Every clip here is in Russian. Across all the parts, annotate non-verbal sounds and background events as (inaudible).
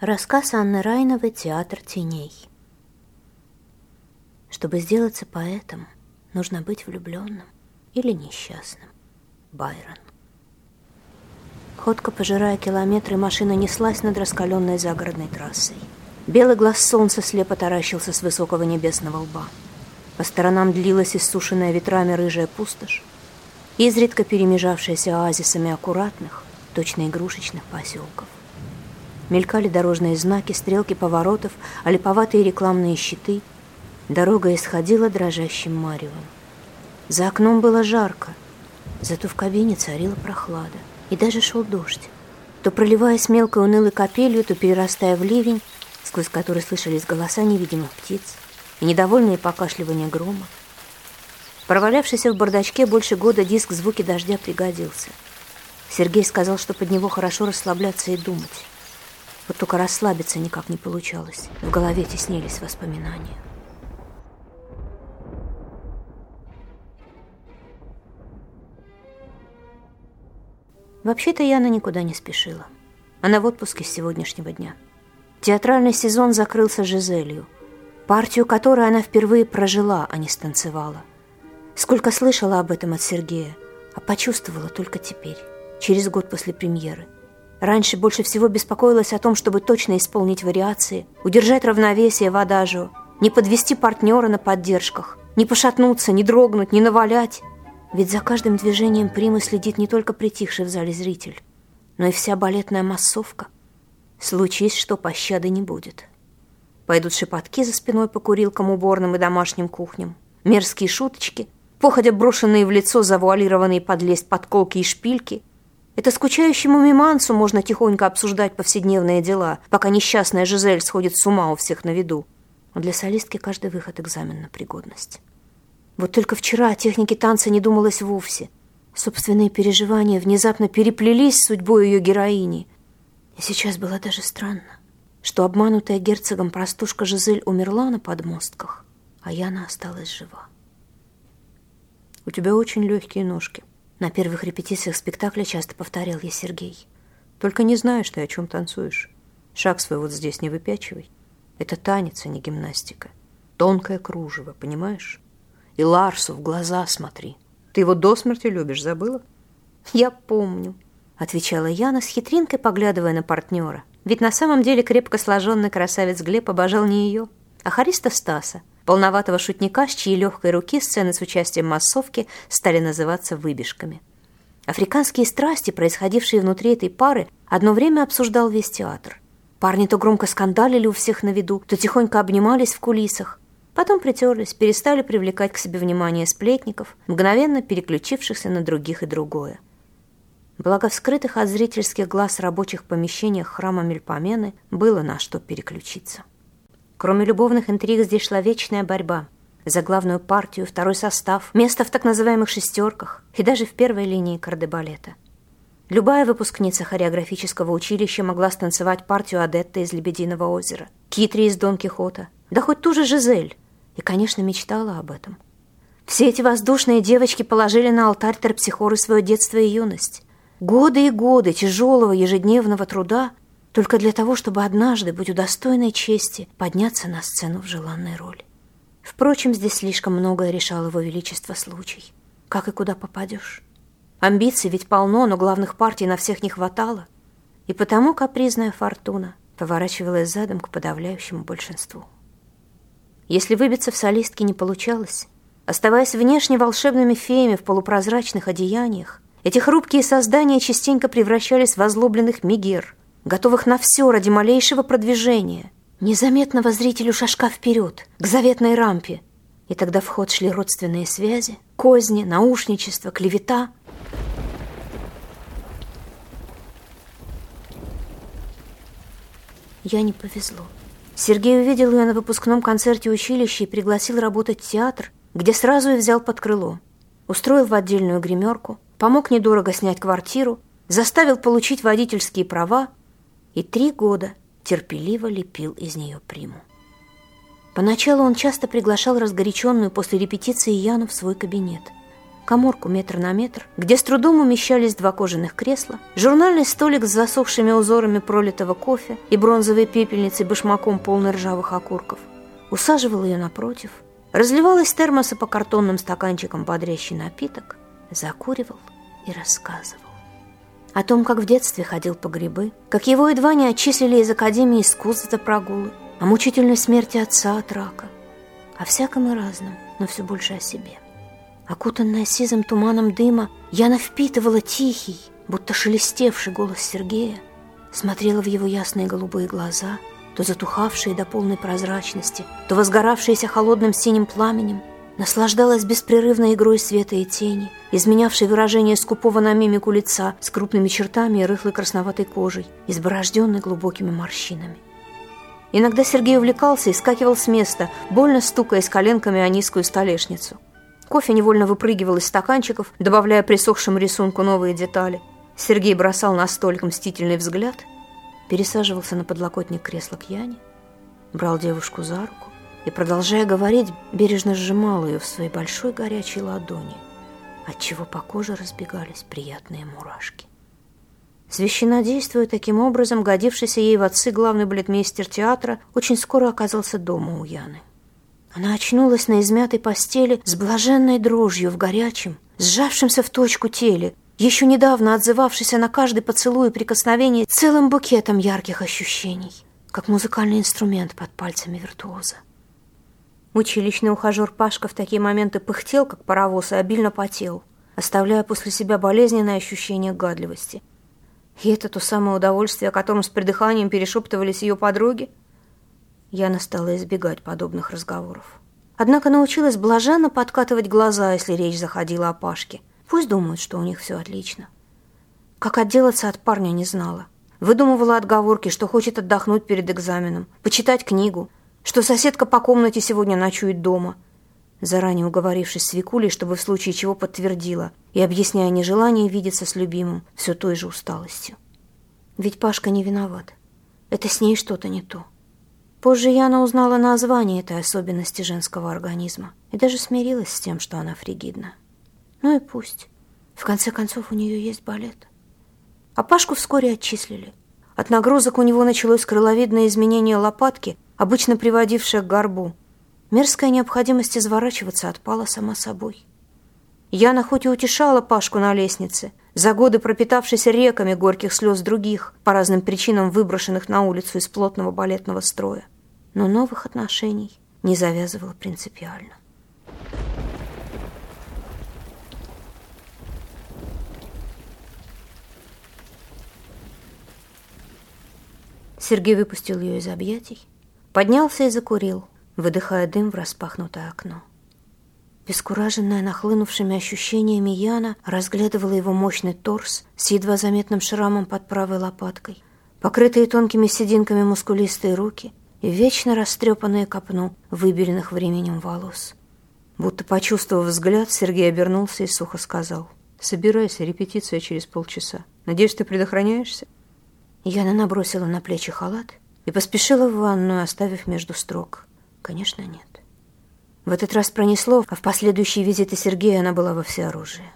Рассказ Анны Райновой «Театр теней». Чтобы сделаться поэтом, нужно быть влюбленным или несчастным. Байрон. Ходко пожирая километры, машина неслась над раскаленной загородной трассой. Белый глаз солнца слепо таращился с высокого небесного лба. По сторонам длилась иссушенная ветрами рыжая пустошь, изредка перемежавшаяся оазисами аккуратных, точно игрушечных поселков. Мелькали дорожные знаки, стрелки поворотов, а рекламные щиты. Дорога исходила дрожащим маревом. За окном было жарко, зато в кабине царила прохлада. И даже шел дождь. То проливаясь мелкой унылой капелью, то перерастая в ливень, сквозь который слышались голоса невидимых птиц и недовольные покашливания грома. Провалявшийся в бардачке больше года диск «Звуки дождя» пригодился. Сергей сказал, что под него хорошо расслабляться и думать. Вот только расслабиться никак не получалось. В голове теснились воспоминания. Вообще-то Яна никуда не спешила. Она в отпуске с сегодняшнего дня. Театральный сезон закрылся Жизелью, партию которой она впервые прожила, а не станцевала. Сколько слышала об этом от Сергея, а почувствовала только теперь, через год после премьеры. Раньше больше всего беспокоилась о том, чтобы точно исполнить вариации, удержать равновесие в адажио, не подвести партнера на поддержках, не пошатнуться, не дрогнуть, не навалять. Ведь за каждым движением примы следит не только притихший в зале зритель, но и вся балетная массовка. Случись, что пощады не будет. Пойдут шепотки за спиной по курилкам, уборным и домашним кухням, мерзкие шуточки, походя брошенные в лицо завуалированные подлезть подколки и шпильки. Это скучающему мимансу можно тихонько обсуждать повседневные дела, пока несчастная Жизель сходит с ума у всех на виду. Но для солистки каждый выход экзамен на пригодность. Вот только вчера о технике танца не думалось вовсе. Собственные переживания внезапно переплелись с судьбой ее героини. И сейчас было даже странно, что обманутая герцогом простушка Жизель умерла на подмостках, а Яна осталась жива. «У тебя очень легкие ножки», — на первых репетициях спектакля часто повторял я Сергей. «Только не знаешь ты, о чем танцуешь. Шаг свой вот здесь не выпячивай. Это танец, а не гимнастика. Тонкое кружево, понимаешь?» И Ларсу в глаза смотри. Ты его до смерти любишь, забыла? Я помню, отвечала Яна с хитринкой, поглядывая на партнера. Ведь на самом деле крепко сложенный красавец Глеб обожал не ее, а Хариста Стаса, полноватого шутника, с чьей легкой руки сцены с участием массовки стали называться выбежками. Африканские страсти, происходившие внутри этой пары, одно время обсуждал весь театр. Парни то громко скандалили у всех на виду, то тихонько обнимались в кулисах. Потом притерлись, перестали привлекать к себе внимание сплетников, мгновенно переключившихся на других и другое. Благо в скрытых от зрительских глаз рабочих помещениях храма Мельпомены было на что переключиться. Кроме любовных интриг здесь шла вечная борьба за главную партию, второй состав, место в так называемых «шестерках» и даже в первой линии кардебалета. Любая выпускница хореографического училища могла станцевать партию Адетта из «Лебединого озера», Китри из «Дон Кихота», да хоть ту же Жизель, и, конечно, мечтала об этом. Все эти воздушные девочки положили на алтарь терпсихоры свое детство и юность. Годы и годы тяжелого ежедневного труда только для того, чтобы однажды быть удостойной чести подняться на сцену в желанной роли. Впрочем, здесь слишком многое решал его величество случай. Как и куда попадешь. Амбиций ведь полно, но главных партий на всех не хватало. И потому капризная фортуна поворачивалась задом к подавляющему большинству. Если выбиться в солистки не получалось, оставаясь внешне волшебными феями в полупрозрачных одеяниях, эти хрупкие создания частенько превращались в озлобленных мигер, готовых на все ради малейшего продвижения, незаметного зрителю шажка вперед, к заветной рампе. И тогда в ход шли родственные связи, козни, наушничество, клевета. Я не повезло. Сергей увидел ее на выпускном концерте училища и пригласил работать в театр, где сразу и взял под крыло. Устроил в отдельную гримерку, помог недорого снять квартиру, заставил получить водительские права и три года терпеливо лепил из нее приму. Поначалу он часто приглашал разгоряченную после репетиции Яну в свой кабинет. коморку метр на метр, где с трудом умещались два кожаных кресла, журнальный столик с засохшими узорами пролитого кофе и бронзовой пепельницей башмаком полной ржавых окурков. Усаживал ее напротив, разливал из термоса по картонным стаканчикам бодрящий напиток, закуривал и рассказывал. О том, как в детстве ходил по грибы, как его едва не отчислили из Академии искусств за прогулы, о мучительной смерти отца от рака, о всяком и разном, но все больше о себе. Окутанная сизым туманом дыма, Яна впитывала тихий, будто шелестевший голос Сергея, смотрела в его ясные голубые глаза, то затухавшие до полной прозрачности, то возгоравшиеся холодным синим пламенем, наслаждалась беспрерывной игрой света и тени, изменявшей выражение скупого на мимику лица с крупными чертами и рыхлой красноватой кожей, изборожденной глубокими морщинами. Иногда Сергей увлекался и скакивал с места, больно стукаясь коленками о низкую столешницу – Кофе невольно выпрыгивал из стаканчиков, добавляя присохшему рисунку новые детали. Сергей бросал на столик мстительный взгляд, пересаживался на подлокотник кресла к Яне, брал девушку за руку и, продолжая говорить, бережно сжимал ее в своей большой горячей ладони, отчего по коже разбегались приятные мурашки. Священно действуя таким образом, годившийся ей в отцы главный балетмейстер театра очень скоро оказался дома у Яны. Она очнулась на измятой постели с блаженной дрожью в горячем, сжавшемся в точку теле, еще недавно отзывавшейся на каждый поцелуй и прикосновение целым букетом ярких ощущений, как музыкальный инструмент под пальцами виртуоза. Училищный ухажер Пашка в такие моменты пыхтел, как паровоз, и обильно потел, оставляя после себя болезненное ощущение гадливости. И это то самое удовольствие, о котором с придыханием перешептывались ее подруги – Яна стала избегать подобных разговоров. Однако научилась блаженно подкатывать глаза, если речь заходила о Пашке. Пусть думают, что у них все отлично. Как отделаться от парня не знала. Выдумывала отговорки, что хочет отдохнуть перед экзаменом, почитать книгу, что соседка по комнате сегодня ночует дома. Заранее уговорившись с Викулей, чтобы в случае чего подтвердила, и объясняя нежелание видеться с любимым все той же усталостью. Ведь Пашка не виноват. Это с ней что-то не то. Позже Яна узнала название этой особенности женского организма и даже смирилась с тем, что она фригидна. Ну и пусть. В конце концов, у нее есть балет. А Пашку вскоре отчислили. От нагрузок у него началось крыловидное изменение лопатки, обычно приводившее к горбу. Мерзкая необходимость изворачиваться отпала сама собой. Яна хоть и утешала Пашку на лестнице, за годы пропитавшись реками горьких слез других, по разным причинам выброшенных на улицу из плотного балетного строя. Но новых отношений не завязывала принципиально. Сергей выпустил ее из объятий, поднялся и закурил, выдыхая дым в распахнутое окно. Бескураженная нахлынувшими ощущениями Яна разглядывала его мощный торс с едва заметным шрамом под правой лопаткой, покрытые тонкими сединками мускулистые руки и вечно растрепанные копну выбеленных временем волос. Будто почувствовав взгляд, Сергей обернулся и сухо сказал. «Собирайся, репетиция через полчаса. Надеюсь, ты предохраняешься?» Яна набросила на плечи халат и поспешила в ванную, оставив между строк. «Конечно, нет». В этот раз пронесло, а в последующие визиты Сергея она была во всеоружии.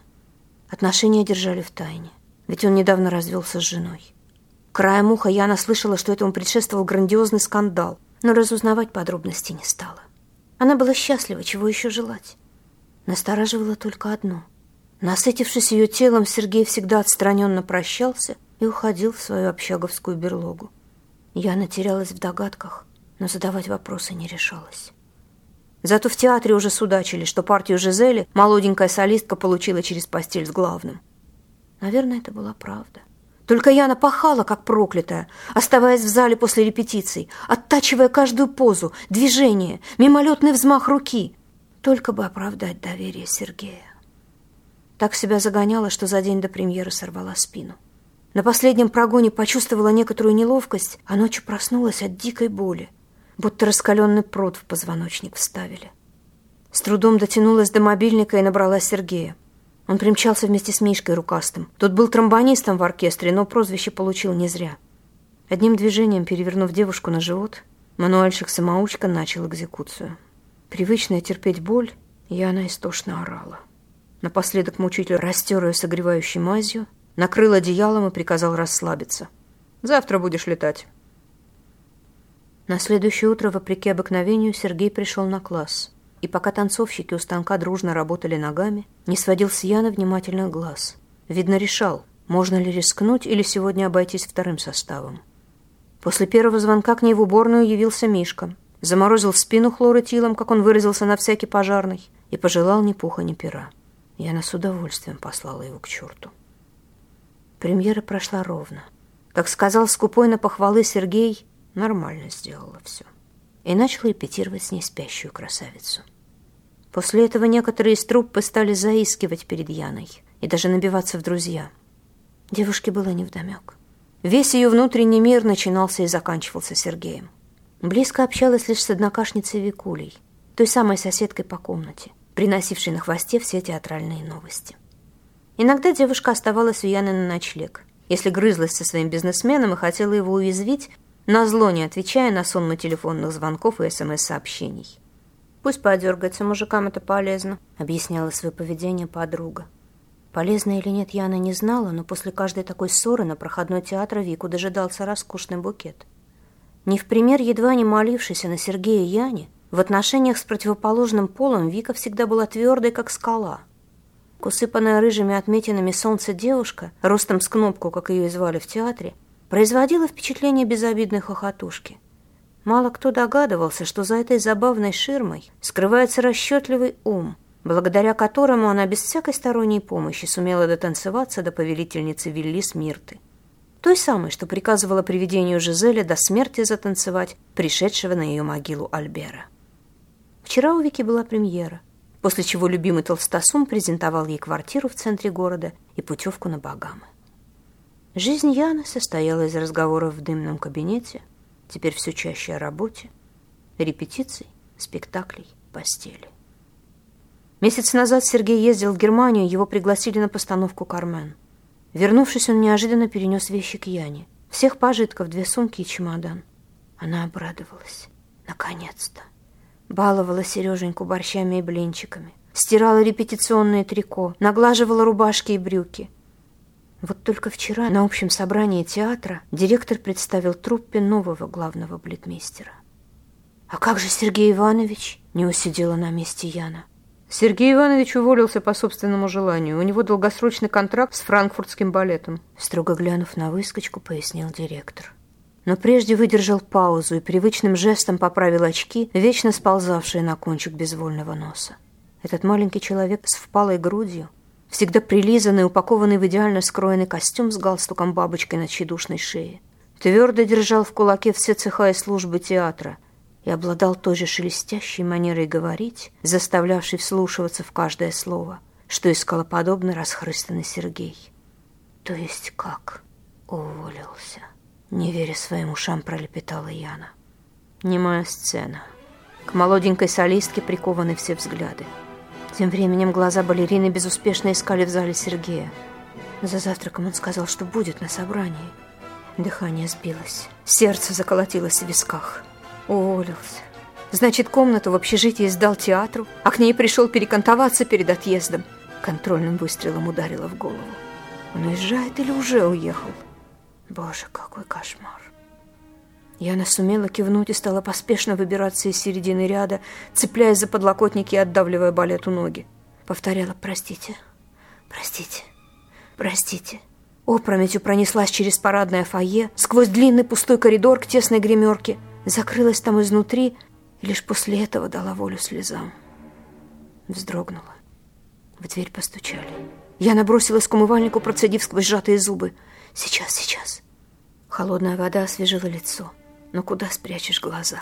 Отношения держали в тайне, ведь он недавно развелся с женой. Краем уха Яна слышала, что этому предшествовал грандиозный скандал, но разузнавать подробности не стала. Она была счастлива, чего еще желать. Настораживало только одно. Насытившись ее телом, Сергей всегда отстраненно прощался и уходил в свою общаговскую берлогу. Яна терялась в догадках, но задавать вопросы не решалась. Зато в театре уже судачили, что партию Жизели молоденькая солистка получила через постель с главным. Наверное, это была правда. Только я напахала, как проклятая, оставаясь в зале после репетиций, оттачивая каждую позу, движение, мимолетный взмах руки, только бы оправдать доверие Сергея. Так себя загоняла, что за день до премьеры сорвала спину. На последнем прогоне почувствовала некоторую неловкость, а ночью проснулась от дикой боли будто раскаленный пруд в позвоночник вставили. С трудом дотянулась до мобильника и набрала Сергея. Он примчался вместе с Мишкой Рукастым. Тот был тромбонистом в оркестре, но прозвище получил не зря. Одним движением, перевернув девушку на живот, мануальщик-самоучка начал экзекуцию. Привычная терпеть боль, и она истошно орала. Напоследок мучитель растер ее согревающей мазью, накрыл одеялом и приказал расслабиться. «Завтра будешь летать». На следующее утро, вопреки обыкновению, Сергей пришел на класс. И пока танцовщики у станка дружно работали ногами, не сводил с Яны внимательных глаз. Видно, решал, можно ли рискнуть или сегодня обойтись вторым составом. После первого звонка к ней в уборную явился Мишка. Заморозил спину хлоротилом, как он выразился на всякий пожарный, и пожелал ни пуха, ни пера. Яна с удовольствием послала его к черту. Премьера прошла ровно. Как сказал скупой на похвалы Сергей, нормально сделала все. И начал репетировать с ней спящую красавицу. После этого некоторые из труппы стали заискивать перед Яной и даже набиваться в друзья. Девушке было невдомек. Весь ее внутренний мир начинался и заканчивался Сергеем. Близко общалась лишь с однокашницей Викулей, той самой соседкой по комнате, приносившей на хвосте все театральные новости. Иногда девушка оставалась у Яны на ночлег, если грызлась со своим бизнесменом и хотела его уязвить, назло не отвечая на сонмы телефонных звонков и СМС-сообщений. «Пусть подергается, мужикам это полезно», — объясняла свое поведение подруга. Полезно или нет, Яна не знала, но после каждой такой ссоры на проходной театра Вику дожидался роскошный букет. Не в пример едва не молившийся на Сергея Яне, в отношениях с противоположным полом Вика всегда была твердой, как скала. Усыпанная рыжими отметинами солнца девушка, ростом с кнопку, как ее и звали в театре, производила впечатление безобидной хохотушки. Мало кто догадывался, что за этой забавной ширмой скрывается расчетливый ум, благодаря которому она без всякой сторонней помощи сумела дотанцеваться до повелительницы Виллис Мирты. Той самой, что приказывала привидению Жизеля до смерти затанцевать пришедшего на ее могилу Альбера. Вчера у Вики была премьера, после чего любимый толстосум презентовал ей квартиру в центре города и путевку на Багамы. Жизнь Яны состояла из разговоров в дымном кабинете, Теперь все чаще о работе, репетиций, спектаклей, постели. Месяц назад Сергей ездил в Германию, его пригласили на постановку «Кармен». Вернувшись, он неожиданно перенес вещи к Яне. Всех пожитков, две сумки и чемодан. Она обрадовалась. Наконец-то. Баловала Сереженьку борщами и блинчиками. Стирала репетиционное трико, наглаживала рубашки и брюки. Вот только вчера на общем собрании театра директор представил труппе нового главного балетмейстера. «А как же Сергей Иванович?» — не усидела на месте Яна. Сергей Иванович уволился по собственному желанию. У него долгосрочный контракт с франкфуртским балетом. Строго глянув на выскочку, пояснил директор. Но прежде выдержал паузу и привычным жестом поправил очки, вечно сползавшие на кончик безвольного носа. Этот маленький человек с впалой грудью всегда прилизанный, упакованный в идеально скроенный костюм с галстуком-бабочкой на тщедушной шее. Твердо держал в кулаке все цеха и службы театра и обладал той же шелестящей манерой говорить, заставлявшей вслушиваться в каждое слово, что искала подобно расхрыстанный Сергей. То есть как? Уволился. Не веря своим ушам, пролепетала Яна. Немая сцена. К молоденькой солистке прикованы все взгляды. Тем временем глаза балерины безуспешно искали в зале Сергея. За завтраком он сказал, что будет на собрании. Дыхание сбилось. Сердце заколотилось в висках. Уволился. Значит, комнату в общежитии сдал театру, а к ней пришел перекантоваться перед отъездом. Контрольным выстрелом ударило в голову. Он уезжает или уже уехал? Боже, какой кошмар. Яна сумела кивнуть и стала поспешно выбираться из середины ряда, цепляясь за подлокотники и отдавливая балету ноги. Повторяла «Простите, простите, простите». Опрометью пронеслась через парадное фойе, сквозь длинный пустой коридор к тесной гримерке, закрылась там изнутри и лишь после этого дала волю слезам. Вздрогнула. В дверь постучали. Я набросилась к умывальнику, процедив сквозь сжатые зубы. «Сейчас, сейчас». Холодная вода освежила лицо. Но куда спрячешь глаза?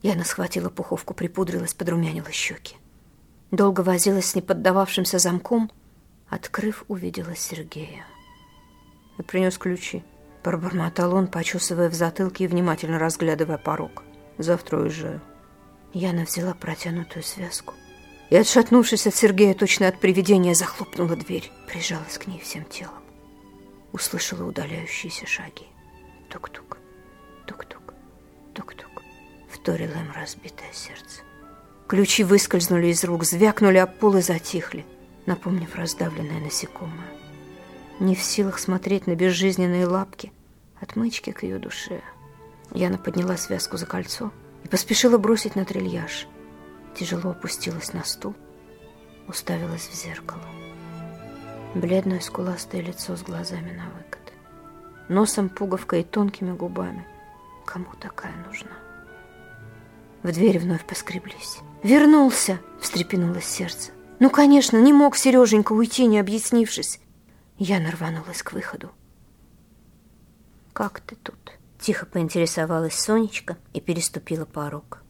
Яна схватила пуховку, припудрилась, подрумянила щеки. Долго возилась с неподдававшимся замком. Открыв, увидела Сергея. Я принес ключи. Пробормотал он, почесывая в затылке и внимательно разглядывая порог. Завтра уезжаю. Яна взяла протянутую связку и, отшатнувшись от Сергея, точно от привидения, захлопнула дверь, прижалась к ней всем телом. Услышала удаляющиеся шаги. Тук-тук, тук-тук. Тук-тук. Вторило им разбитое сердце. Ключи выскользнули из рук, звякнули об пол и затихли. напомнив раздавленное насекомое. Не в силах смотреть на безжизненные лапки, отмычки к ее душе. Яна подняла связку за кольцо и поспешила бросить на трильяж. Тяжело опустилась на стул, уставилась в зеркало. Бледное скуластое лицо с глазами на выкат. Носом пуговка и тонкими губами. Кому такая нужна? В дверь вновь поскреблись. «Вернулся!» — встрепенулось сердце. «Ну, конечно, не мог Сереженька уйти, не объяснившись!» Я нарванулась к выходу. «Как ты тут?» — тихо поинтересовалась Сонечка и переступила порог.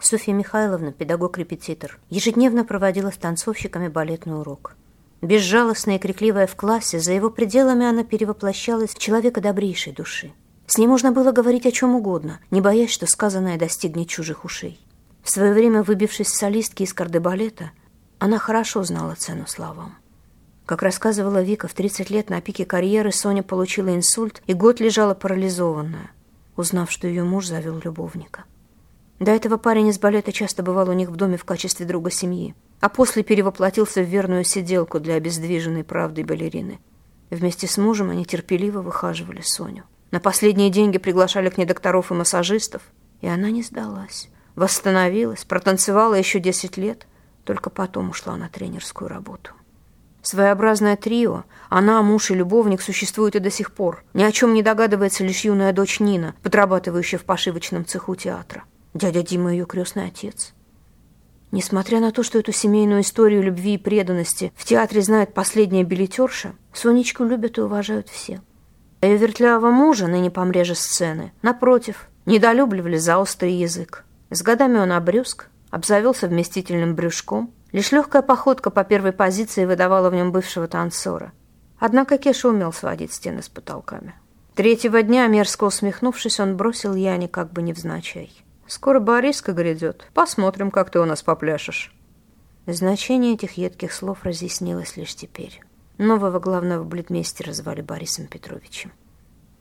Софья Михайловна, педагог-репетитор, ежедневно проводила с танцовщиками балетный урок. Безжалостная и крикливая в классе, за его пределами она перевоплощалась в человека добрейшей души. С ней можно было говорить о чем угодно, не боясь, что сказанное достигнет чужих ушей. В свое время, выбившись солистки из кардебалета, она хорошо знала цену словам. Как рассказывала Вика, в 30 лет на пике карьеры Соня получила инсульт и год лежала парализованная, узнав, что ее муж завел любовника. До этого парень из балета часто бывал у них в доме в качестве друга семьи, а после перевоплотился в верную сиделку для обездвиженной правды балерины. Вместе с мужем они терпеливо выхаживали Соню. На последние деньги приглашали к ней докторов и массажистов, и она не сдалась. Восстановилась, протанцевала еще 10 лет, только потом ушла на тренерскую работу. Своеобразное трио, она, муж и любовник, существуют и до сих пор. Ни о чем не догадывается лишь юная дочь Нина, подрабатывающая в пошивочном цеху театра. Дядя Дима ее крестный отец. Несмотря на то, что эту семейную историю любви и преданности в театре знает последняя билетерша, Сонечку любят и уважают все. Ее вертлявого мужа, ныне помреже сцены, напротив, недолюбливали за острый язык. С годами он обрюзг, обзавелся вместительным брюшком. Лишь легкая походка по первой позиции выдавала в нем бывшего танцора. Однако Кеша умел сводить стены с потолками. Третьего дня, мерзко усмехнувшись, он бросил Яне как бы невзначай. «Скоро Бориска грядет. Посмотрим, как ты у нас попляшешь». Значение этих едких слов разъяснилось лишь теперь. Нового главного бледмейстера звали Борисом Петровичем.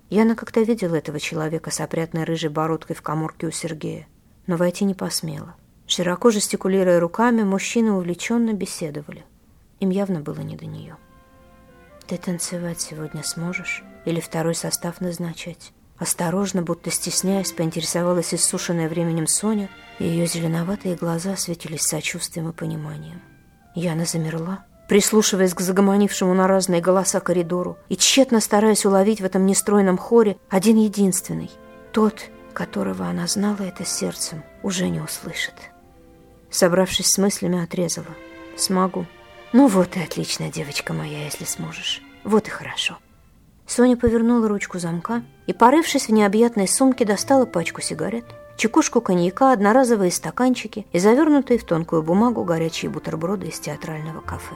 Яна как-то видела этого человека с опрятной рыжей бородкой в коморке у Сергея, но войти не посмела. Широко жестикулируя руками, мужчины увлеченно беседовали. Им явно было не до нее. «Ты танцевать сегодня сможешь? Или второй состав назначать?» Осторожно, будто стесняясь, поинтересовалась иссушенная временем Соня, и ее зеленоватые глаза светились сочувствием и пониманием. Яна замерла, прислушиваясь к загомонившему на разные голоса коридору и тщетно стараясь уловить в этом нестройном хоре один единственный, тот, которого она знала это сердцем, уже не услышит. Собравшись с мыслями, отрезала. «Смогу». «Ну вот и отлично, девочка моя, если сможешь. Вот и хорошо». Соня повернула ручку замка и, порывшись в необъятной сумке, достала пачку сигарет, чекушку коньяка, одноразовые стаканчики и завернутые в тонкую бумагу горячие бутерброды из театрального кафе.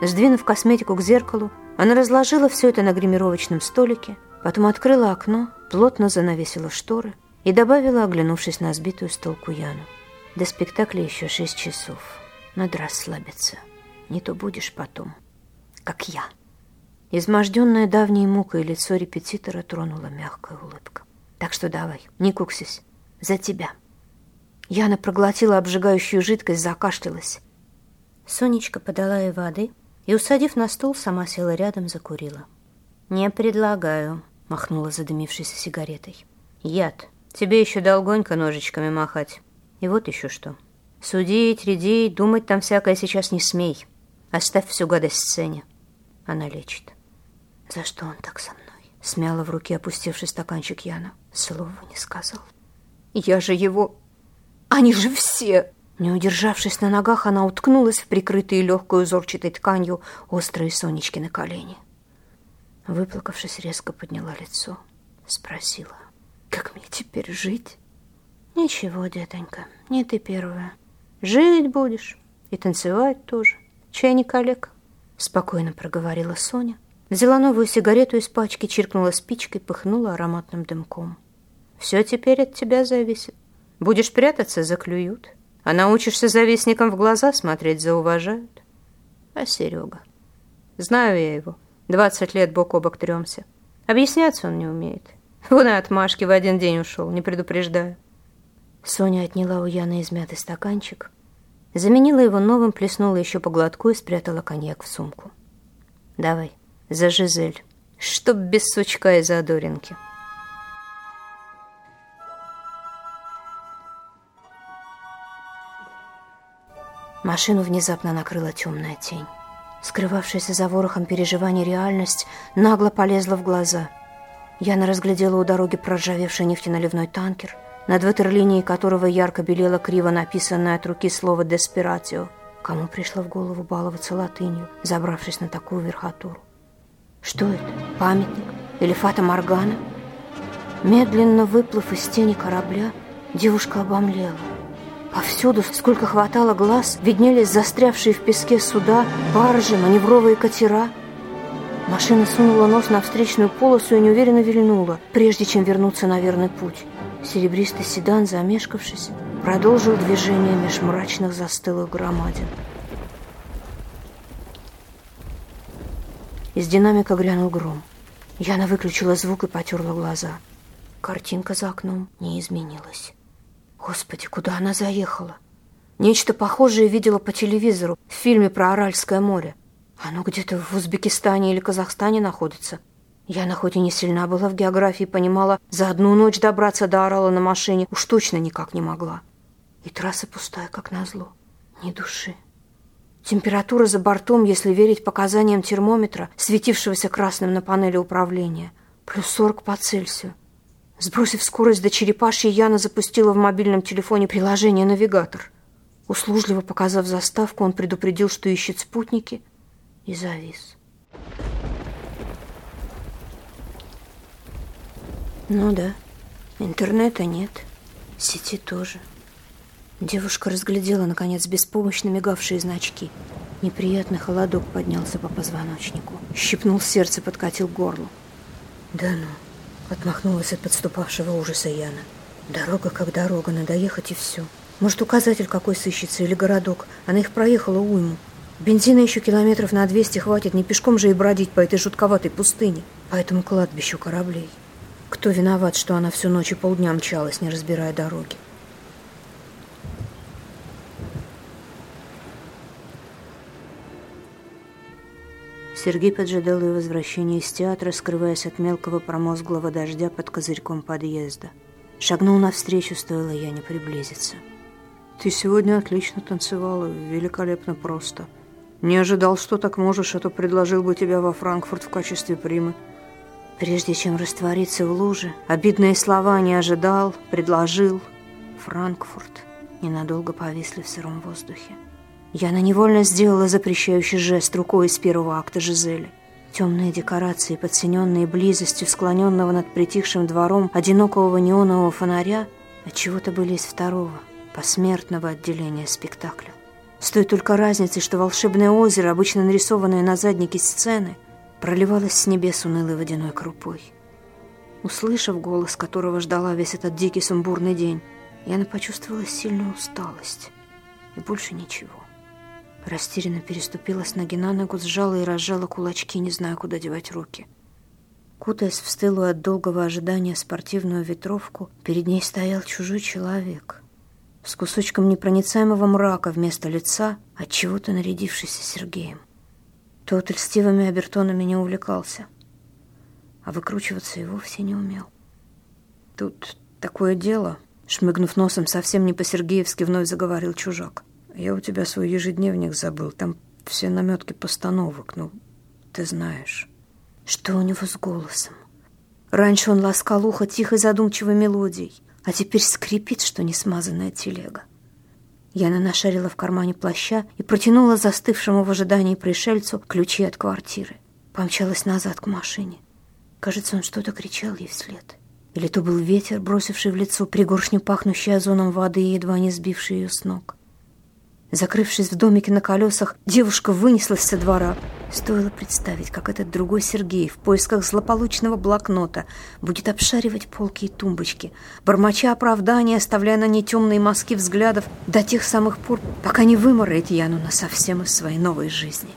Сдвинув косметику к зеркалу, она разложила все это на гримировочном столике, потом открыла окно, плотно занавесила шторы и добавила, оглянувшись на сбитую с толку Яну. До спектакля еще шесть часов. Надо расслабиться. Не то будешь потом, как я. Изможденное давней мукой лицо репетитора тронула мягкая улыбка. Так что давай, не куксись. За тебя. Яна проглотила обжигающую жидкость, закашлялась. Сонечка подала ей воды, и, усадив на стул, сама села рядом, закурила. «Не предлагаю», — махнула задымившейся сигаретой. «Яд. Тебе еще долгонько ножичками махать. И вот еще что. Судить, редить, думать там всякое сейчас не смей. Оставь всю гадость сцене. Она лечит». «За что он так со мной?» — смяла в руке опустевший стаканчик Яна. Слова не сказал. «Я же его... Они же все...» Не удержавшись на ногах, она уткнулась в прикрытые легкой узорчатой тканью острые Сонечки на колени. Выплакавшись, резко подняла лицо, спросила, «Как мне теперь жить?» «Ничего, детонька, не ты первая. Жить будешь и танцевать тоже. Чай не коллег?» Спокойно проговорила Соня. Взяла новую сигарету из пачки, чиркнула спичкой, пыхнула ароматным дымком. «Все теперь от тебя зависит. Будешь прятаться, заклюют. А научишься завистникам в глаза смотреть, зауважают. А Серега? Знаю я его. Двадцать лет бок о бок тремся. Объясняться он не умеет. Вон и отмашки в один день ушел, не предупреждаю. Соня отняла у Яны измятый стаканчик, Заменила его новым, плеснула еще по глотку и спрятала коньяк в сумку. «Давай, за Жизель, чтоб без сучка и задоринки». Машину внезапно накрыла темная тень. Скрывавшаяся за ворохом переживаний реальность нагло полезла в глаза. Яна разглядела у дороги проржавевший нефтеналивной танкер, над ватерлинией которого ярко белело криво написанное от руки слово «деспиратио». Кому пришло в голову баловаться латынью, забравшись на такую верхотуру? Что это? Памятник? Или фата Моргана? Медленно выплыв из тени корабля, девушка обомлела. Повсюду, сколько хватало глаз, виднелись застрявшие в песке суда, баржи, маневровые катера. Машина сунула нос на встречную полосу и неуверенно вильнула, прежде чем вернуться на верный путь. Серебристый седан, замешкавшись, продолжил движение меж мрачных застылых громадин. Из динамика грянул гром. Яна выключила звук и потерла глаза. Картинка за окном не изменилась. Господи, куда она заехала? Нечто похожее видела по телевизору в фильме про Аральское море. Оно где-то в Узбекистане или Казахстане находится. Я, на хоть и не сильна была в географии, понимала, за одну ночь добраться до Орала на машине уж точно никак не могла. И трасса пустая, как назло. Ни души. Температура за бортом, если верить показаниям термометра, светившегося красным на панели управления, плюс 40 по Цельсию. Сбросив скорость до черепашьей, Яна запустила в мобильном телефоне приложение «Навигатор». Услужливо показав заставку, он предупредил, что ищет спутники, и завис. Ну да, интернета нет, сети тоже. Девушка разглядела, наконец, беспомощно мигавшие значки. Неприятный холодок поднялся по позвоночнику. Щипнул сердце, подкатил горло. Да ну... Отмахнулась от подступавшего ужаса Яна. Дорога как дорога, надо ехать и все. Может, указатель какой сыщется или городок. Она их проехала уйму. Бензина еще километров на 200 хватит, не пешком же и бродить по этой жутковатой пустыне, по этому кладбищу кораблей. Кто виноват, что она всю ночь и полдня мчалась, не разбирая дороги? Сергей поджидал ее возвращения из театра, скрываясь от мелкого промозглого дождя под козырьком подъезда. Шагнул навстречу, стоило я не приблизиться. «Ты сегодня отлично танцевала, великолепно просто. Не ожидал, что так можешь, а то предложил бы тебя во Франкфурт в качестве примы». Прежде чем раствориться в луже, обидные слова не ожидал, предложил. Франкфурт ненадолго повисли в сыром воздухе. Яна невольно сделала запрещающий жест рукой из первого акта Жизели. Темные декорации, подцененные близостью склоненного над притихшим двором одинокого неонового фонаря, отчего-то были из второго, посмертного отделения спектакля. С той только разницей, что волшебное озеро, обычно нарисованное на заднике сцены, проливалось с небес унылой водяной крупой. Услышав голос, которого ждала весь этот дикий сумбурный день, Яна почувствовала сильную усталость и больше ничего. Растерянно переступила с ноги на ногу, сжала и разжала кулачки, не зная, куда девать руки. Кутаясь в стылую от долгого ожидания спортивную ветровку, перед ней стоял чужой человек с кусочком непроницаемого мрака вместо лица, от чего-то нарядившийся Сергеем. Тот льстивыми обертонами не увлекался, а выкручиваться и вовсе не умел. «Тут такое дело», — шмыгнув носом совсем не по-сергеевски, вновь заговорил чужак. Я у тебя свой ежедневник забыл. Там все наметки постановок. Ну, ты знаешь. Что у него с голосом? Раньше он ласкал ухо тихой задумчивой мелодией, а теперь скрипит, что не смазанная телега. Яна нашарила в кармане плаща и протянула застывшему в ожидании пришельцу ключи от квартиры. Помчалась назад к машине. Кажется, он что-то кричал ей вслед. Или то был ветер, бросивший в лицо пригоршню пахнущей озоном воды и едва не сбивший ее с ног. Закрывшись в домике на колесах, девушка вынеслась со двора. Стоило представить, как этот другой Сергей в поисках злополучного блокнота будет обшаривать полки и тумбочки, бормоча оправдания, оставляя на ней темные мазки взглядов до тех самых пор, пока не выморает Яну на совсем из своей новой жизни.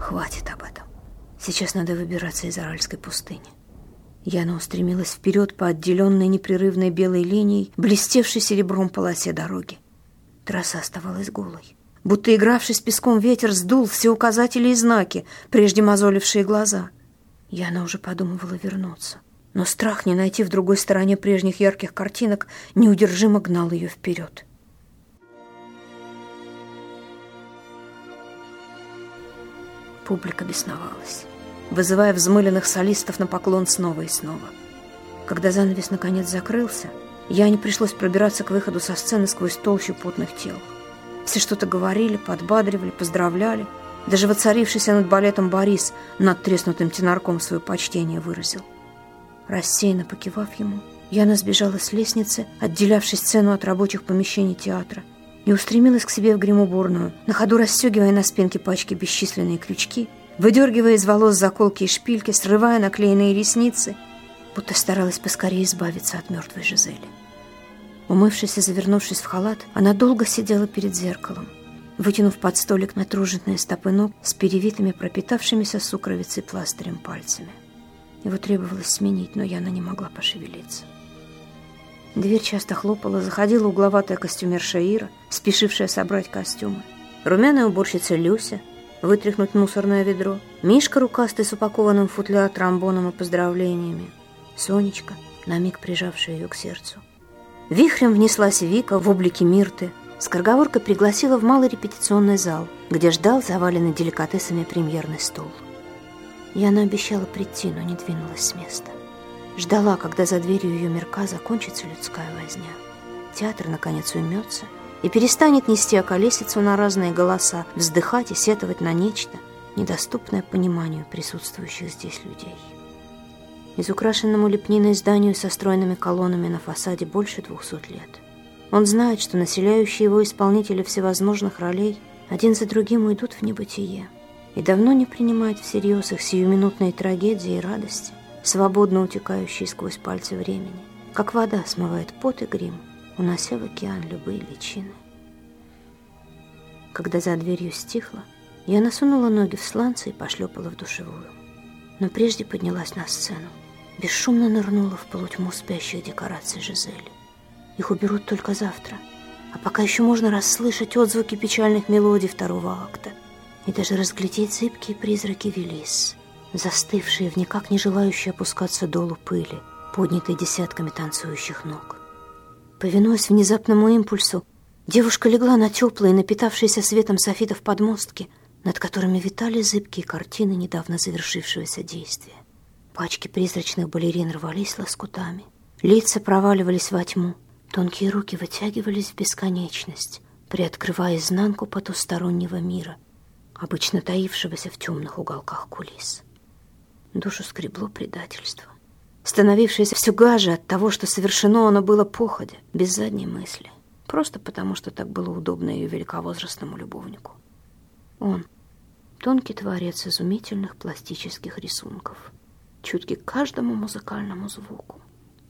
Хватит об этом. Сейчас надо выбираться из Аральской пустыни. Яна устремилась вперед по отделенной непрерывной белой линией, блестевшей серебром полосе дороги. Трасса оставалась голой. Будто игравший с песком ветер сдул все указатели и знаки, прежде мозолившие глаза. Яна уже подумывала вернуться. Но страх не найти в другой стороне прежних ярких картинок неудержимо гнал ее вперед. Публика бесновалась вызывая взмыленных солистов на поклон снова и снова. Когда занавес наконец закрылся, я не пришлось пробираться к выходу со сцены сквозь толщу потных тел. Все что-то говорили, подбадривали, поздравляли. Даже воцарившийся над балетом Борис над треснутым тенарком свое почтение выразил. Рассеянно покивав ему, Яна сбежала с лестницы, отделявшей сцену от рабочих помещений театра, и устремилась к себе в гримуборную, на ходу расстегивая на спинке пачки бесчисленные крючки – выдергивая из волос заколки и шпильки, срывая наклеенные ресницы, будто старалась поскорее избавиться от мертвой Жизели. Умывшись и завернувшись в халат, она долго сидела перед зеркалом, вытянув под столик натруженные стопы ног с перевитыми пропитавшимися сукровицей пластырем пальцами. Его требовалось сменить, но Яна не могла пошевелиться. Дверь часто хлопала, заходила угловатая костюмерша Ира, спешившая собрать костюмы. Румяная уборщица Люся — вытряхнуть мусорное ведро. Мишка рукастый с упакованным футляр тромбоном и поздравлениями. Сонечка, на миг прижавшая ее к сердцу. Вихрем внеслась Вика в облике Мирты. Скороговоркой пригласила в малый репетиционный зал, где ждал заваленный деликатесами премьерный стол. Яна обещала прийти, но не двинулась с места. Ждала, когда за дверью ее мирка закончится людская возня. Театр, наконец, уймется, и перестанет нести околесицу на разные голоса, вздыхать и сетовать на нечто, недоступное пониманию присутствующих здесь людей. Из украшенному лепниной зданию со стройными колоннами на фасаде больше двухсот лет. Он знает, что населяющие его исполнители всевозможных ролей один за другим уйдут в небытие и давно не принимает всерьез их сиюминутные трагедии и радости, свободно утекающие сквозь пальцы времени, как вода смывает пот и грим, унося в океан любые личины. Когда за дверью стихло, я насунула ноги в сланцы и пошлепала в душевую. Но прежде поднялась на сцену, бесшумно нырнула в полутьму спящих декораций Жизели. Их уберут только завтра, а пока еще можно расслышать отзвуки печальных мелодий второго акта и даже разглядеть зыбкие призраки Велис, застывшие в никак не желающие опускаться долу пыли, поднятой десятками танцующих ног. Повинуясь внезапному импульсу, девушка легла на теплые, напитавшиеся светом софитов подмостки, над которыми витали зыбкие картины недавно завершившегося действия. Пачки призрачных балерин рвались лоскутами, лица проваливались во тьму, тонкие руки вытягивались в бесконечность, приоткрывая изнанку потустороннего мира, обычно таившегося в темных уголках кулис. Душу скребло предательство становившееся все гаже от того, что совершено оно было походе, без задней мысли, просто потому, что так было удобно ее великовозрастному любовнику. Он — тонкий творец изумительных пластических рисунков, чуткий к каждому музыкальному звуку,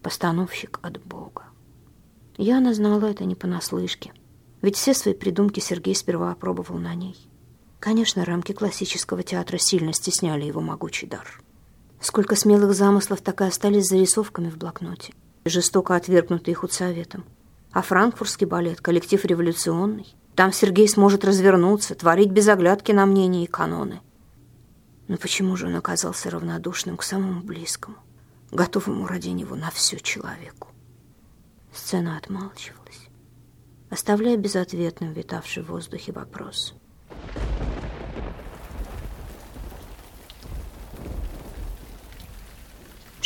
постановщик от Бога. Яна знала это не понаслышке, ведь все свои придумки Сергей сперва опробовал на ней. Конечно, рамки классического театра сильно стесняли его могучий дар — Сколько смелых замыслов так и остались зарисовками в блокноте, жестоко отвергнутые худсоветом. А франкфуртский балет — коллектив революционный. Там Сергей сможет развернуться, творить без оглядки на мнения и каноны. Но почему же он оказался равнодушным к самому близкому, готовому ради него на все человеку? Сцена отмалчивалась, оставляя безответным витавший в воздухе вопрос —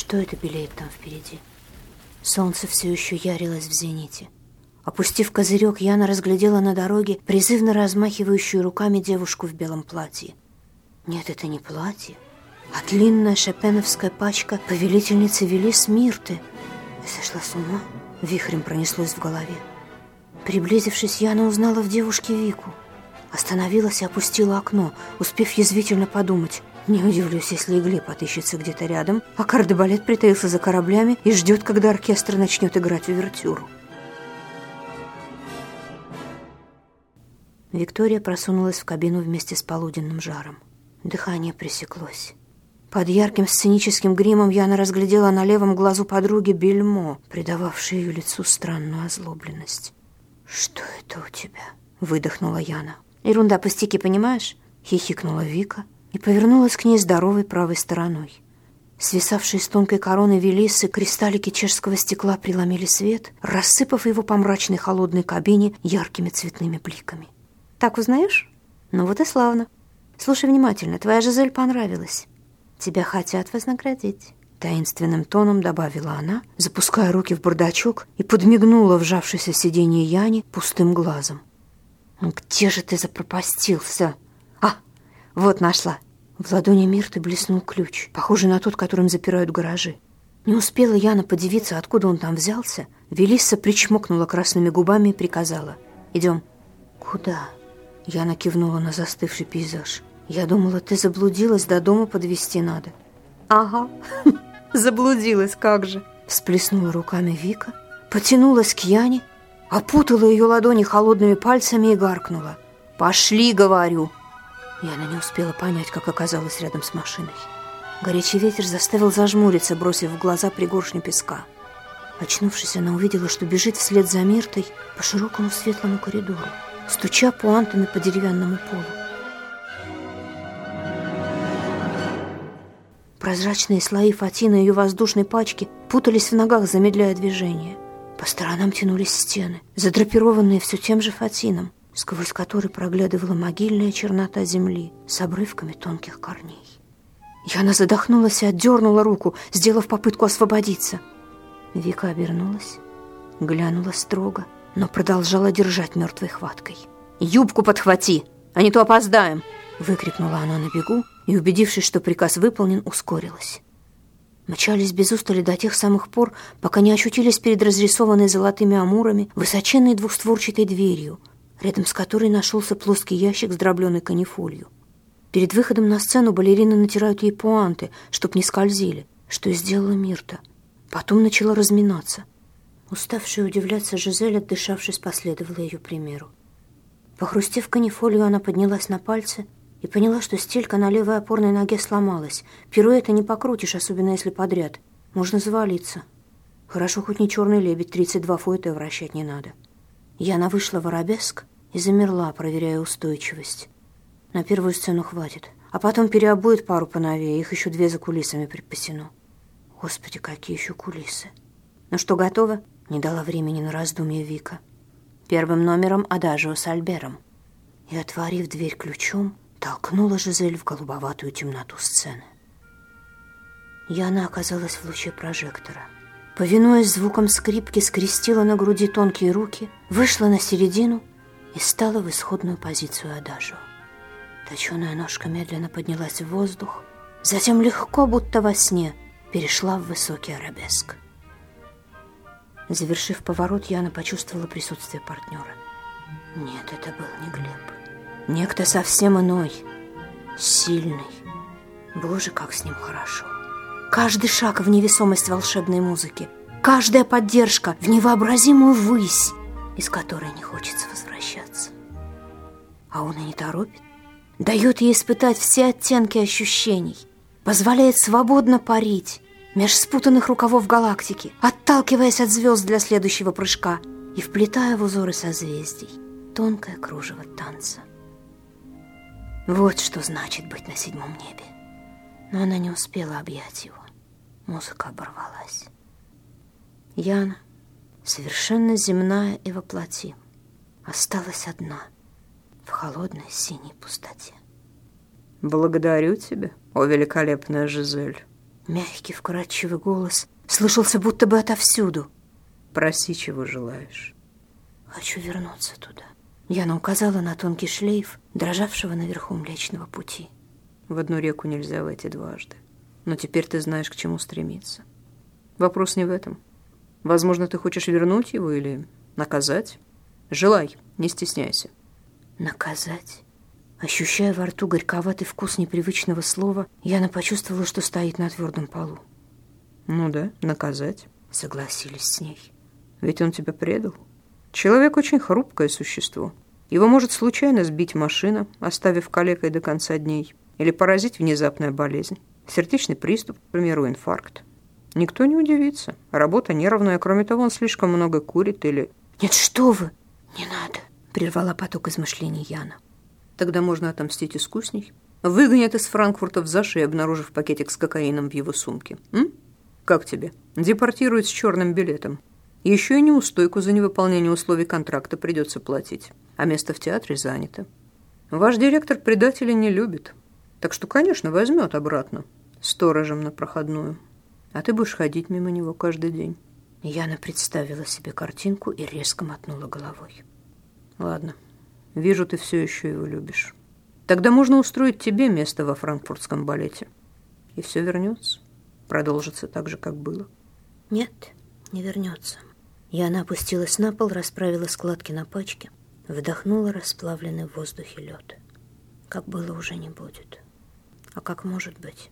Что это белеет там впереди? Солнце все еще ярилось в зените. Опустив козырек, Яна разглядела на дороге призывно размахивающую руками девушку в белом платье. Нет, это не платье, а длинная шопеновская пачка повелительницы Велис Мирты. Я сошла с ума, вихрем пронеслось в голове. Приблизившись, Яна узнала в девушке Вику. Остановилась и опустила окно, успев язвительно подумать. Не удивлюсь, если и Глеб отыщется где-то рядом, а кардебалет притаился за кораблями и ждет, когда оркестр начнет играть увертюру. Виктория просунулась в кабину вместе с полуденным жаром. Дыхание пресеклось. Под ярким сценическим гримом Яна разглядела на левом глазу подруги бельмо, придававшее ее лицу странную озлобленность. «Что это у тебя?» — выдохнула Яна. «Ерунда, пустяки, понимаешь?» — хихикнула Вика и повернулась к ней здоровой правой стороной. Свисавшие с тонкой короны велисы кристаллики чешского стекла преломили свет, рассыпав его по мрачной холодной кабине яркими цветными бликами. «Так узнаешь? Ну вот и славно. Слушай внимательно, твоя Жизель понравилась. Тебя хотят вознаградить». Таинственным тоном добавила она, запуская руки в бардачок и подмигнула вжавшейся сиденье Яне пустым глазом. «Ну «Где же ты запропастился?» «А, вот нашла!» В ладони Мирты блеснул ключ, похожий на тот, которым запирают гаражи. Не успела Яна подивиться, откуда он там взялся. Велисса причмокнула красными губами и приказала. «Идем». «Куда?» Яна кивнула на застывший пейзаж. «Я думала, ты заблудилась, до дома подвести надо». «Ага, (laughs) заблудилась, как же!» Всплеснула руками Вика, потянулась к Яне, опутала ее ладони холодными пальцами и гаркнула. «Пошли, говорю!» И она не успела понять, как оказалась рядом с машиной. Горячий ветер заставил зажмуриться, бросив в глаза пригоршню песка. Очнувшись, она увидела, что бежит вслед за Миртой по широкому светлому коридору, стуча пуантами по деревянному полу. Прозрачные слои фатина ее воздушной пачки путались в ногах, замедляя движение. По сторонам тянулись стены, задрапированные все тем же фатином сквозь который проглядывала могильная чернота земли с обрывками тонких корней. Яна задохнулась и отдернула руку, сделав попытку освободиться. Вика обернулась, глянула строго, но продолжала держать мертвой хваткой. «Юбку подхвати, а не то опоздаем!» выкрикнула она на бегу и, убедившись, что приказ выполнен, ускорилась. Мчались без устали до тех самых пор, пока не очутились перед разрисованной золотыми амурами высоченной двухстворчатой дверью, рядом с которой нашелся плоский ящик с дробленой канифолью. Перед выходом на сцену балерины натирают ей пуанты, чтоб не скользили, что и сделала Мирта. Потом начала разминаться. Уставшая удивляться, Жизель, отдышавшись, последовала ее примеру. Похрустев канифолью, она поднялась на пальцы и поняла, что стелька на левой опорной ноге сломалась. Пируэта не покрутишь, особенно если подряд. Можно завалиться. Хорошо, хоть не черный лебедь, 32 фуэта вращать не надо. Яна вышла в арабеск и замерла, проверяя устойчивость. На первую сцену хватит, а потом переобует пару поновее, их еще две за кулисами припасено. Господи, какие еще кулисы. Ну что, готово? Не дала времени на раздумье Вика. Первым номером Адажио с Альбером. И, отворив дверь ключом, толкнула Жизель в голубоватую темноту сцены. Яна оказалась в луче прожектора. Повинуясь звукам скрипки, скрестила на груди тонкие руки, вышла на середину и стала в исходную позицию адажу. Точеная ножка медленно поднялась в воздух, затем легко, будто во сне, перешла в высокий арабеск. Завершив поворот, Яна почувствовала присутствие партнера. Нет, это был не Глеб. Некто совсем иной, сильный. Боже, как с ним хорошо. Каждый шаг в невесомость волшебной музыки, каждая поддержка в невообразимую высь, из которой не хочется возвращаться. А он и не торопит. Дает ей испытать все оттенки ощущений, позволяет свободно парить меж спутанных рукавов галактики, отталкиваясь от звезд для следующего прыжка и вплетая в узоры созвездий тонкое кружево танца. Вот что значит быть на седьмом небе. Но она не успела объять его. Музыка оборвалась. Яна совершенно земная и воплоти, осталась одна в холодной синей пустоте. «Благодарю тебя, о великолепная Жизель!» Мягкий, вкрадчивый голос слышался будто бы отовсюду. «Проси, чего желаешь». «Хочу вернуться туда». Яна указала на тонкий шлейф, дрожавшего наверху Млечного Пути. В одну реку нельзя войти дважды. Но теперь ты знаешь, к чему стремиться. Вопрос не в этом. Возможно, ты хочешь вернуть его или наказать? Желай, не стесняйся. Наказать? Ощущая во рту горьковатый вкус непривычного слова, Яна почувствовала, что стоит на твердом полу. Ну да, наказать. Согласились с ней. Ведь он тебя предал. Человек очень хрупкое существо. Его может случайно сбить машина, оставив калекой до конца дней, или поразить внезапная болезнь. Сердечный приступ, к примеру, инфаркт. Никто не удивится. Работа нервная, кроме того, он слишком много курит или... «Нет, что вы! Не надо!» — прервала поток измышлений Яна. Тогда можно отомстить искусней. Выгонят из Франкфурта в зашей, обнаружив пакетик с кокаином в его сумке. М? Как тебе? Депортируют с черным билетом. Еще и неустойку за невыполнение условий контракта придется платить. А место в театре занято. Ваш директор предателя не любит. Так что, конечно, возьмет обратно. Сторожем на проходную. А ты будешь ходить мимо него каждый день. Яна представила себе картинку и резко мотнула головой. Ладно, вижу, ты все еще его любишь. Тогда можно устроить тебе место во франкфуртском балете. И все вернется. Продолжится так же, как было. Нет, не вернется. Яна опустилась на пол, расправила складки на пачке, вдохнула расплавленный в воздухе лед. Как было, уже не будет. А как может быть?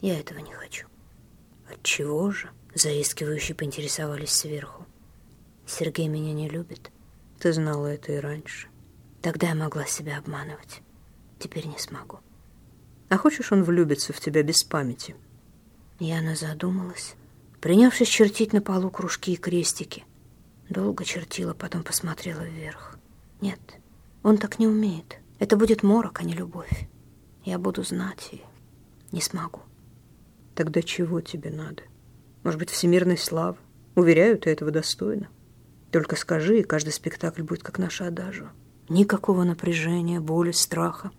Я этого не хочу. Отчего же? Заискивающе поинтересовались сверху. Сергей меня не любит. Ты знала это и раньше. Тогда я могла себя обманывать. Теперь не смогу. А хочешь, он влюбится в тебя без памяти? Яна задумалась, принявшись чертить на полу кружки и крестики. Долго чертила, потом посмотрела вверх. Нет, он так не умеет. Это будет морок, а не любовь. Я буду знать и не смогу. Тогда чего тебе надо? Может быть, всемирной славы? Уверяю, ты этого достойна. Только скажи, и каждый спектакль будет как наша адажа. Никакого напряжения, боли, страха.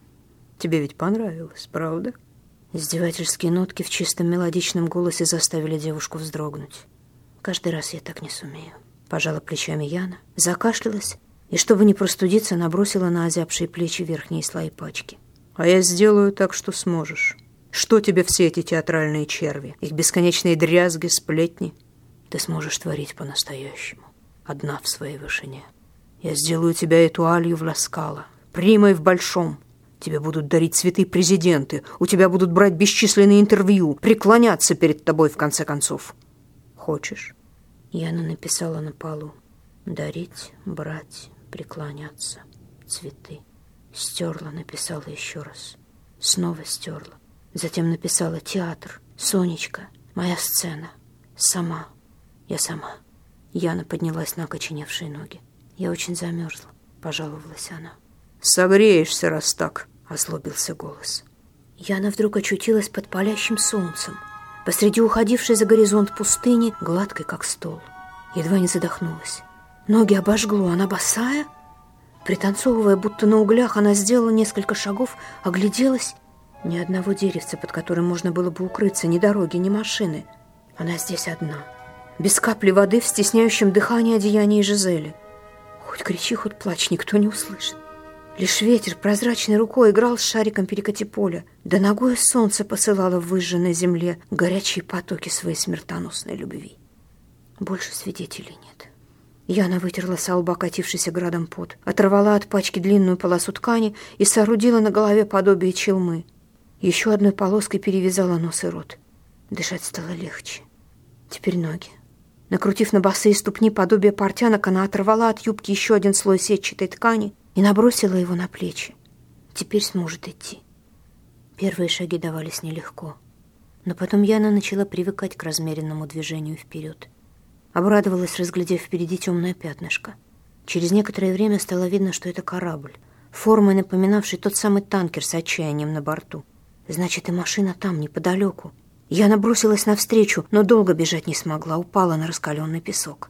Тебе ведь понравилось, правда? Издевательские нотки в чистом мелодичном голосе заставили девушку вздрогнуть. Каждый раз я так не сумею. Пожала плечами Яна, закашлялась и, чтобы не простудиться, набросила на озябшие плечи верхние слои пачки. А я сделаю так, что сможешь. Что тебе все эти театральные черви? Их бесконечные дрязги, сплетни? Ты сможешь творить по-настоящему. Одна в своей вышине. Я сделаю тебя этуалью в Ласкало, примой в Большом. Тебе будут дарить цветы президенты, у тебя будут брать бесчисленные интервью, преклоняться перед тобой, в конце концов. Хочешь? Яна написала на полу. Дарить, брать, преклоняться. Цветы. Стерла, написала еще раз. Снова стерла. Затем написала «Театр», «Сонечка», «Моя сцена», «Сама», «Я сама». Яна поднялась на окоченевшие ноги. «Я очень замерзла», — пожаловалась она. «Согреешься, раз так», — озлобился голос. Яна вдруг очутилась под палящим солнцем, посреди уходившей за горизонт пустыни, гладкой, как стол. Едва не задохнулась. Ноги обожгло, она босая. Пританцовывая, будто на углях, она сделала несколько шагов, огляделась ни одного деревца, под которым можно было бы укрыться, ни дороги, ни машины. Она здесь одна, без капли воды в стесняющем дыхании одеянии Жизели. Хоть кричи, хоть плачь, никто не услышит. Лишь ветер прозрачной рукой играл с шариком перекати поля, да ногой солнце посылало в выжженной земле горячие потоки своей смертоносной любви. Больше свидетелей нет. Яна вытерла с лба катившийся градом пот, оторвала от пачки длинную полосу ткани и соорудила на голове подобие челмы. Еще одной полоской перевязала нос и рот. Дышать стало легче. Теперь ноги. Накрутив на босые ступни подобие портянок, она оторвала от юбки еще один слой сетчатой ткани и набросила его на плечи. Теперь сможет идти. Первые шаги давались нелегко. Но потом Яна начала привыкать к размеренному движению вперед. Обрадовалась, разглядев впереди темное пятнышко. Через некоторое время стало видно, что это корабль, формой напоминавший тот самый танкер с отчаянием на борту. Значит, и машина там, неподалеку. Я набросилась навстречу, но долго бежать не смогла, упала на раскаленный песок.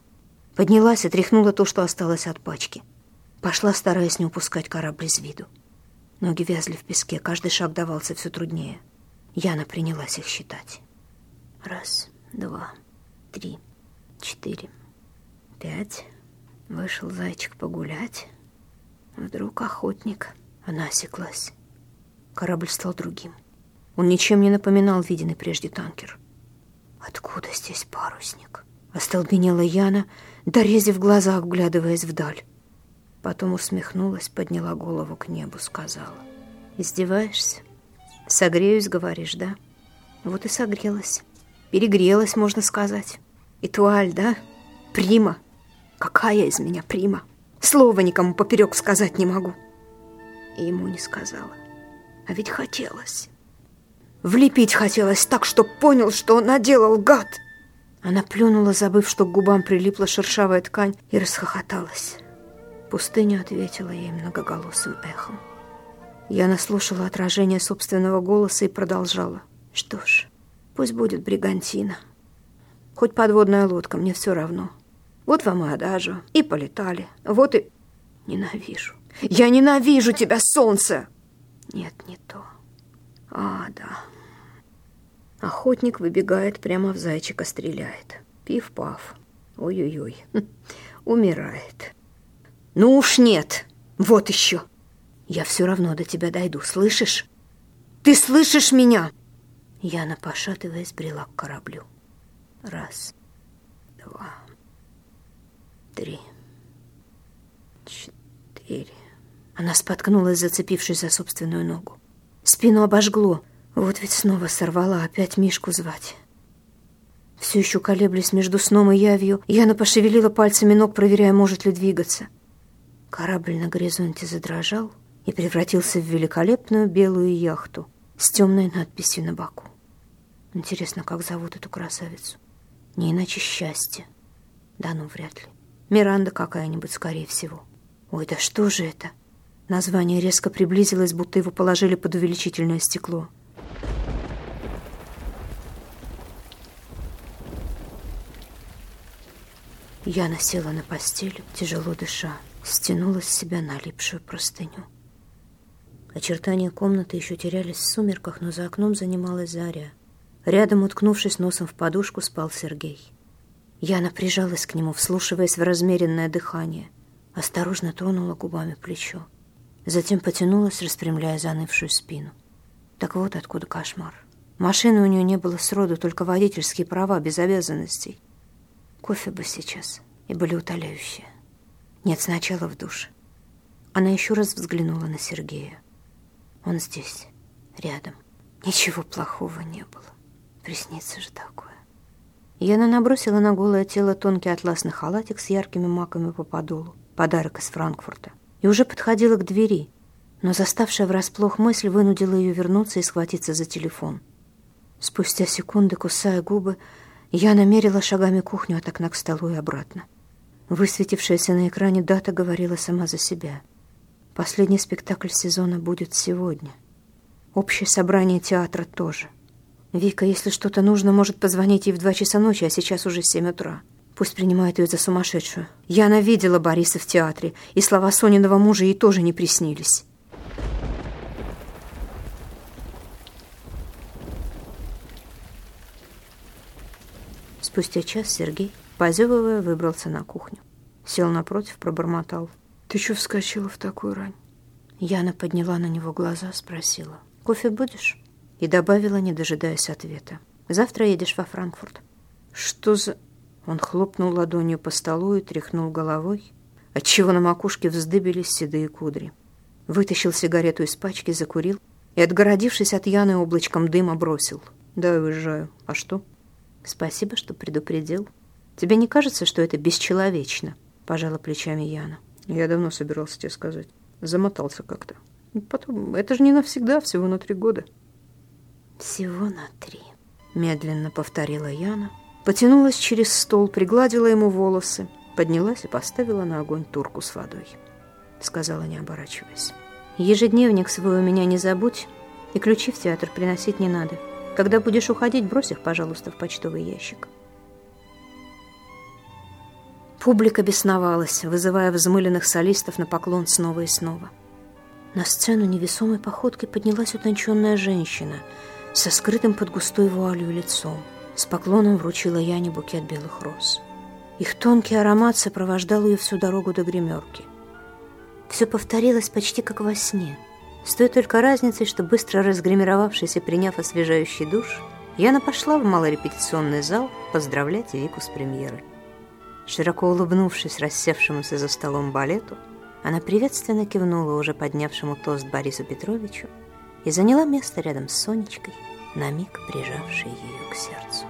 Поднялась и тряхнула то, что осталось от пачки. Пошла, стараясь не упускать корабль из виду. Ноги вязли в песке, каждый шаг давался все труднее. Яна принялась их считать. Раз, два, три, четыре, пять. Вышел зайчик погулять. Вдруг охотник. Она осеклась. Корабль стал другим. Он ничем не напоминал виденный прежде танкер. «Откуда здесь парусник?» Остолбенела Яна, дорезив глаза, вглядываясь вдаль. Потом усмехнулась, подняла голову к небу, сказала. «Издеваешься? Согреюсь, говоришь, да? Вот и согрелась. Перегрелась, можно сказать. И туаль, да? Прима. Какая из меня прима? Слова никому поперек сказать не могу». И ему не сказала. А ведь хотелось. Влепить хотелось так, что понял, что он наделал, гад. Она плюнула, забыв, что к губам прилипла шершавая ткань, и расхохоталась. Пустыня ответила ей многоголосым эхом. Я наслушала отражение собственного голоса и продолжала. Что ж, пусть будет бригантина. Хоть подводная лодка, мне все равно. Вот вам и адажу, и полетали. Вот и... Ненавижу. Я ненавижу тебя, солнце! Нет, не то. А, да. Охотник выбегает, прямо в зайчика стреляет. Пиф-паф. Ой-ой-ой. (laughs) Умирает. Ну уж нет. Вот еще. Я все равно до тебя дойду, слышишь? Ты слышишь меня? Яна, пошатываясь, брела к кораблю. Раз, два, три, четыре. Она споткнулась, зацепившись за собственную ногу. Спину обожгло. Вот ведь снова сорвала опять Мишку звать. Все еще колеблясь между сном и явью, Яна пошевелила пальцами ног, проверяя, может ли двигаться. Корабль на горизонте задрожал и превратился в великолепную белую яхту с темной надписью на боку. Интересно, как зовут эту красавицу? Не иначе счастье. Да ну, вряд ли. Миранда какая-нибудь, скорее всего. Ой, да что же это? Название резко приблизилось, будто его положили под увеличительное стекло. Я насела на постель, тяжело дыша, стянула с себя налипшую простыню. Очертания комнаты еще терялись в сумерках, но за окном занималась заря. Рядом, уткнувшись носом в подушку, спал Сергей. Яна прижалась к нему, вслушиваясь в размеренное дыхание. Осторожно тронула губами плечо. Затем потянулась, распрямляя занывшую спину. Так вот откуда кошмар. Машины у нее не было сроду, только водительские права, без обязанностей. Кофе бы сейчас и были утоляющие. Нет, сначала в душ. Она еще раз взглянула на Сергея. Он здесь, рядом. Ничего плохого не было. Приснится же такое. Яна набросила на голое тело тонкий атласный халатик с яркими маками по подолу. Подарок из Франкфурта. И уже подходила к двери, но заставшая врасплох мысль вынудила ее вернуться и схватиться за телефон. Спустя секунды, кусая губы, я намерила шагами кухню от окна к столу и обратно. Высветившаяся на экране дата говорила сама за себя. Последний спектакль сезона будет сегодня. Общее собрание театра тоже. Вика, если что-то нужно, может позвонить ей в два часа ночи, а сейчас уже семь утра. Пусть принимает ее за сумасшедшую. Я видела Бориса в театре, и слова Сониного мужа ей тоже не приснились. Спустя час Сергей, позевывая, выбрался на кухню. Сел напротив, пробормотал. «Ты что вскочила в такую рань?» Яна подняла на него глаза, спросила. «Кофе будешь?» И добавила, не дожидаясь ответа. «Завтра едешь во Франкфурт». «Что за...» Он хлопнул ладонью по столу и тряхнул головой, отчего на макушке вздыбились седые кудри. Вытащил сигарету из пачки, закурил и, отгородившись от Яны облачком дыма, бросил. «Да, уезжаю. А что?» «Спасибо, что предупредил. Тебе не кажется, что это бесчеловечно?» Пожала плечами Яна. «Я давно собирался тебе сказать. Замотался как-то. Потом, это же не навсегда, всего на три года». «Всего на три», — медленно повторила Яна, потянулась через стол, пригладила ему волосы, поднялась и поставила на огонь турку с водой. Сказала, не оборачиваясь. «Ежедневник свой у меня не забудь, и ключи в театр приносить не надо». Когда будешь уходить, брось их, пожалуйста, в почтовый ящик. Публика бесновалась, вызывая взмыленных солистов на поклон снова и снова. На сцену невесомой походкой поднялась утонченная женщина со скрытым под густой вуалью лицом. С поклоном вручила Яне букет белых роз. Их тонкий аромат сопровождал ее всю дорогу до гримерки. Все повторилось почти как во сне – с той только разницей, что быстро разгримировавшись и приняв освежающий душ, Яна пошла в малорепетиционный зал поздравлять Вику с премьерой. Широко улыбнувшись рассевшемуся за столом балету, она приветственно кивнула уже поднявшему тост Борису Петровичу и заняла место рядом с Сонечкой, на миг прижавшей ее к сердцу.